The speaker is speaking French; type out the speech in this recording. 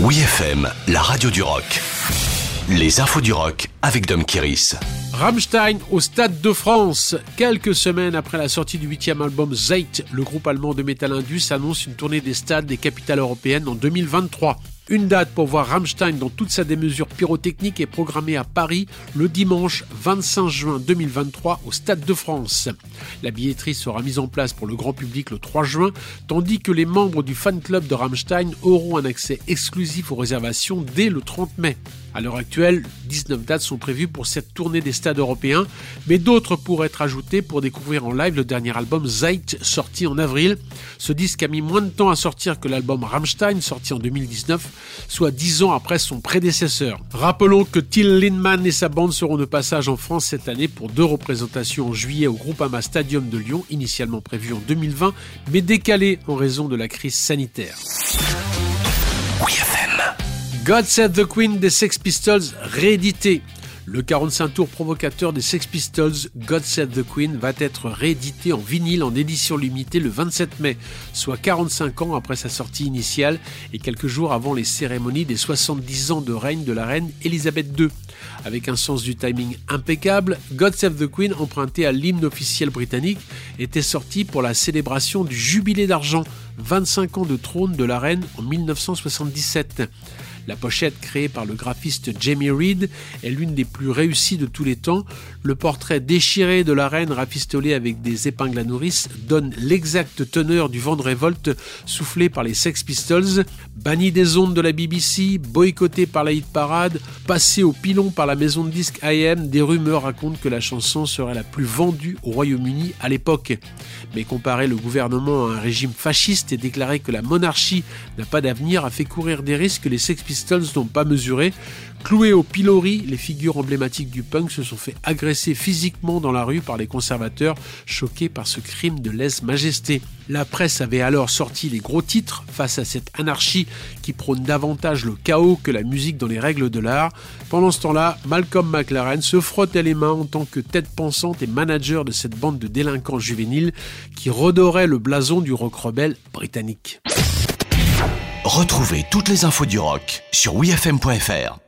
Oui FM, la radio du rock. Les infos du rock avec Dom Kiris. Rammstein au Stade de France. Quelques semaines après la sortie du huitième album Zeit, le groupe allemand de Metal Indus annonce une tournée des stades des capitales européennes en 2023. Une date pour voir Rammstein dans toute sa démesure pyrotechnique est programmée à Paris le dimanche 25 juin 2023 au Stade de France. La billetterie sera mise en place pour le grand public le 3 juin, tandis que les membres du fan club de Rammstein auront un accès exclusif aux réservations dès le 30 mai. À l'heure actuelle, 19 dates sont prévues pour cette tournée des stades européens, mais d'autres pourraient être ajoutées pour découvrir en live le dernier album Zeit sorti en avril. Ce disque a mis moins de temps à sortir que l'album Rammstein sorti en 2019 soit dix ans après son prédécesseur. Rappelons que Till Lindemann et sa bande seront de passage en France cette année pour deux représentations en juillet au Groupama Stadium de Lyon, initialement prévues en 2020, mais décalées en raison de la crise sanitaire. God Save the Queen des Sex Pistols réédité. Le 45 tours provocateur des Sex Pistols, God Save the Queen, va être réédité en vinyle en édition limitée le 27 mai, soit 45 ans après sa sortie initiale et quelques jours avant les cérémonies des 70 ans de règne de la reine Elisabeth II. Avec un sens du timing impeccable, God Save the Queen, emprunté à l'hymne officiel britannique, était sorti pour la célébration du jubilé d'argent, 25 ans de trône de la reine en 1977. La pochette créée par le graphiste Jamie Reed est l'une des plus réussies de tous les temps. Le portrait déchiré de la reine rafistolée avec des épingles à nourrice donne l'exacte teneur du vent de révolte soufflé par les Sex Pistols. Banni des ondes de la BBC, boycotté par la hit parade, passé au pilon par la maison de disques IM, des rumeurs racontent que la chanson serait la plus vendue au Royaume-Uni à l'époque. Mais comparer le gouvernement à un régime fasciste et déclarer que la monarchie n'a pas d'avenir a fait courir des risques que les Sex Pistols Pistols n'ont pas mesuré. Cloués au pilori, les figures emblématiques du punk se sont fait agresser physiquement dans la rue par les conservateurs, choqués par ce crime de lèse-majesté. La presse avait alors sorti les gros titres face à cette anarchie qui prône davantage le chaos que la musique dans les règles de l'art. Pendant ce temps-là, Malcolm McLaren se frottait les mains en tant que tête pensante et manager de cette bande de délinquants juvéniles qui redorait le blason du rock rebelle britannique. Retrouvez toutes les infos du rock sur wfm.fr.